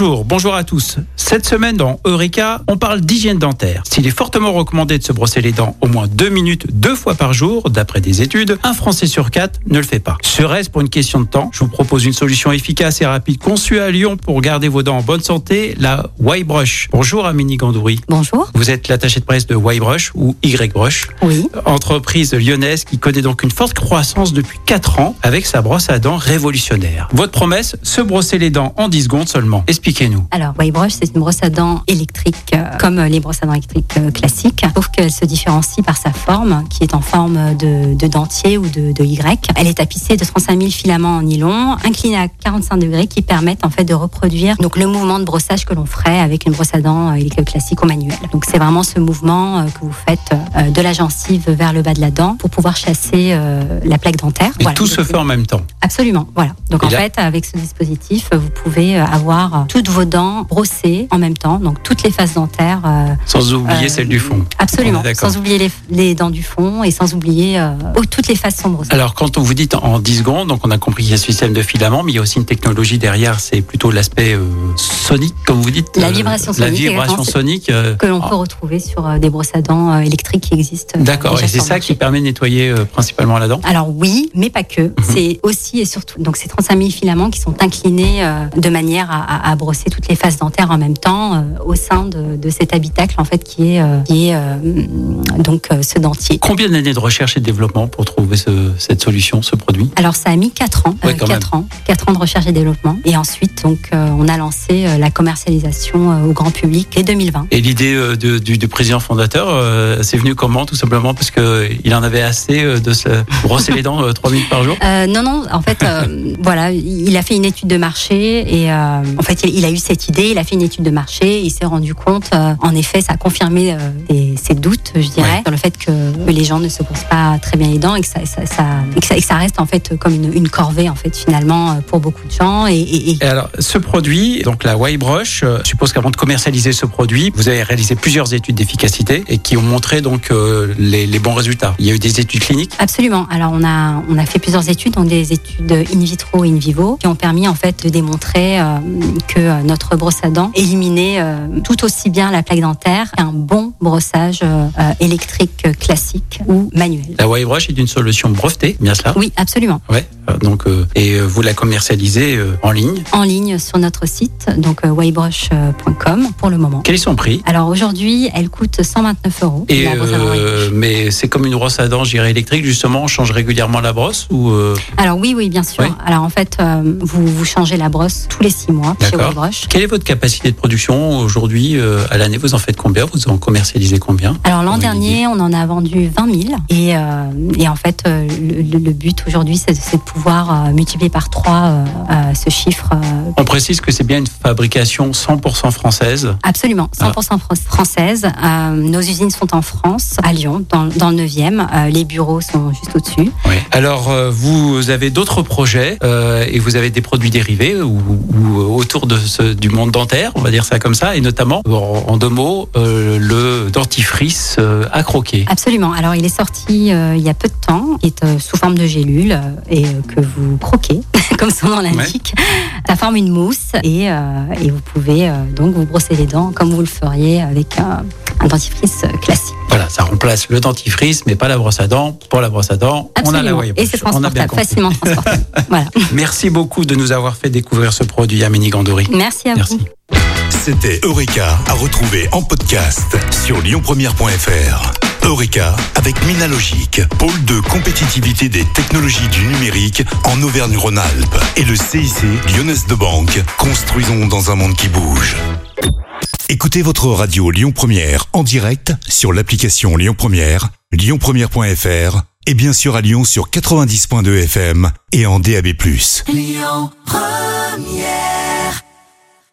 Bonjour, bonjour à tous. Cette semaine dans Eureka, on parle d'hygiène dentaire. S'il est fortement recommandé de se brosser les dents au moins deux minutes deux fois par jour, d'après des études, un Français sur quatre ne le fait pas. Serait-ce pour une question de temps? Je vous propose une solution efficace et rapide conçue à Lyon pour garder vos dents en bonne santé, la Y-Brush. Bonjour Amélie Gandouri. Bonjour. Vous êtes l'attaché de presse de Y-Brush ou Y-Brush, Oui. entreprise lyonnaise qui connaît donc une forte croissance depuis 4 ans avec sa brosse à dents révolutionnaire. Votre promesse, se brosser les dents en 10 secondes seulement. Expliquez-nous. Alors, Waybrush, c'est une brosse à dents électrique, euh, comme euh, les brosses à dents électriques euh, classiques, sauf qu'elle se différencie par sa forme, qui est en forme de, de dentier ou de, de Y. Elle est tapissée de 35 000 filaments en nylon, inclinés à 45 degrés, qui permettent en fait de reproduire donc le mouvement de brossage que l'on ferait avec une brosse à dents électrique classique ou manuelle. Donc, c'est vraiment ce mouvement que vous faites de la gencive vers le bas de la dent pour pouvoir chasser la plaque dentaire. Et Voilà. tout se fait en même temps. Absolument, voilà. Donc Et en là- fait, avec ce dispositif, vous pouvez avoir toutes vos dents brossées en même temps, donc toutes les faces dentaires. euh, Sans oublier Euh, celle du fond. absolument, sans oublier les, les dents du fond et sans oublier euh, oh, toutes les faces sont brossées. Alors, quand on vous dit en 10 secondes, donc on a compris qu'il y a ce système de filament, mais il y a aussi une technologie derrière, c'est plutôt l'aspect euh, sonique, comme vous dites. La vibration La sonique, vibration exactement, c'est- sonique. que l'on ah, peut retrouver sur des brosses à dents électriques qui existent. D'accord, et c'est ça qui permet de nettoyer principalement la dent Alors oui, mais pas que. Mhm. C'est aussi et surtout donc ces 35 000 filaments qui sont inclinés de manière à, à- à brosser toutes les faces dentaires en même temps euh, au sein de, de cet habitacle en fait qui est euh, qui est euh, donc ce dentier. Combien d'années de recherche et de développement pour trouver ce- cette solution, ce produit? Alors ça a mis 4 ans, Ouais, quand 4 ans, 4 ans de recherche et développement. Et ensuite donc on a lancé la commercialisation au grand public dès 2020. Et l'idée du, du président fondateur, c'est venu comment Tout simplement? Parce que il en avait assez de se brosser les dents euh, trois minutes par jour? Euh, non, non, en fait, euh, voilà, il a fait une étude de marché et euh, en fait, il, il a eu cette idée, il a fait une étude de marché, il s'est rendu compte, euh, en effet, ça a confirmé euh, ses, ses doutes, je dirais, Ouais. sur le fait que les gens ne se brossent pas très bien les dents et que ça, ça, ça- et que ça, et que ça reste en fait comme une, une corvée en fait finalement euh, pour beaucoup de gens et, et- et Et alors, ce produit, donc la Y-Brush, euh, je suppose qu'avant de commercialiser ce produit, vous avez réalisé plusieurs études d'efficacité et qui ont montré donc euh, les, les bons résultats. Il y a eu des études cliniques. Absolument. Alors on a on a fait plusieurs études, donc des études in vitro et in vivo, qui ont permis en fait de démontrer euh, euh, notre brosse à dents éliminait euh, tout aussi bien la plaque dentaire qu'un bon brossage euh, euh, électrique classique ou manuel. La Y-Brush est une solution brevetée, bien cela? Oui, absolument. Ouais. euh, Donc, et vous la commercialisez en ligne? En ligne sur notre site, donc waybrush.com pour le moment. Quel est son prix? Alors aujourd'hui, elle coûte 129 euros. et euh, mais c'est comme une brosse à dents, je dirais électrique. Justement, on change régulièrement la brosse ou euh, Alors oui, oui, bien sûr. Oui. Alors en fait, euh, vous vous changez la brosse tous les six mois chez. Waybrush. quelle est votre capacité de production aujourd'hui à l'année? Vous en faites combien? Vous en commercialisez combien Alors l'an dernier, on en a vendu 20 000 et, euh, et en fait euh, le, le- le but aujourd'hui c'est de pouvoir euh, multiplier par trois euh, euh, ce chiffre. On précise que c'est bien une fabrication 100% française. absolument, 100% fran- française. Euh, nos usines sont en France, à Lyon, dans, dans le 9e. Euh, les bureaux sont juste au-dessus. Alors, vous avez d'autres projets et vous avez des produits dérivés ou, ou, autour de ce, du monde dentaire, on va dire ça comme ça, et notamment, en, en deux mots, euh, le dentifrice euh, à croquer. Absolument. Alors il est sorti euh, il y a peu de temps, il est euh, sous forme de gélule euh, et euh, que vous croquez, comme son nom l'indique. Ça forme une mousse et, euh, et vous pouvez euh, donc vous brosser les dents comme vous le feriez avec un, un dentifrice euh, classique. Voilà, ça remplace le dentifrice, mais pas la brosse à dents. Pour la brosse à dents, on a la wire et c'est transportable, facilement transportable. voilà. Merci beaucoup de nous avoir fait découvrir ce produit, Amélie Gandori. Merci à Merci. vous. C'était Eureka à retrouver en podcast sur lyonpremière.fr. Eureka avec Minalogic, pôle de compétitivité des technologies du numérique en Auvergne-Rhône-Alpes et le CIC Lyonnaise de Banque. Construisons dans un monde qui bouge. Écoutez votre radio Lyon Première en direct sur l'application Lyon Première, lyonpremière.fr et bien sûr à Lyon sur 90.2 FM et en DAB+. Lyon Première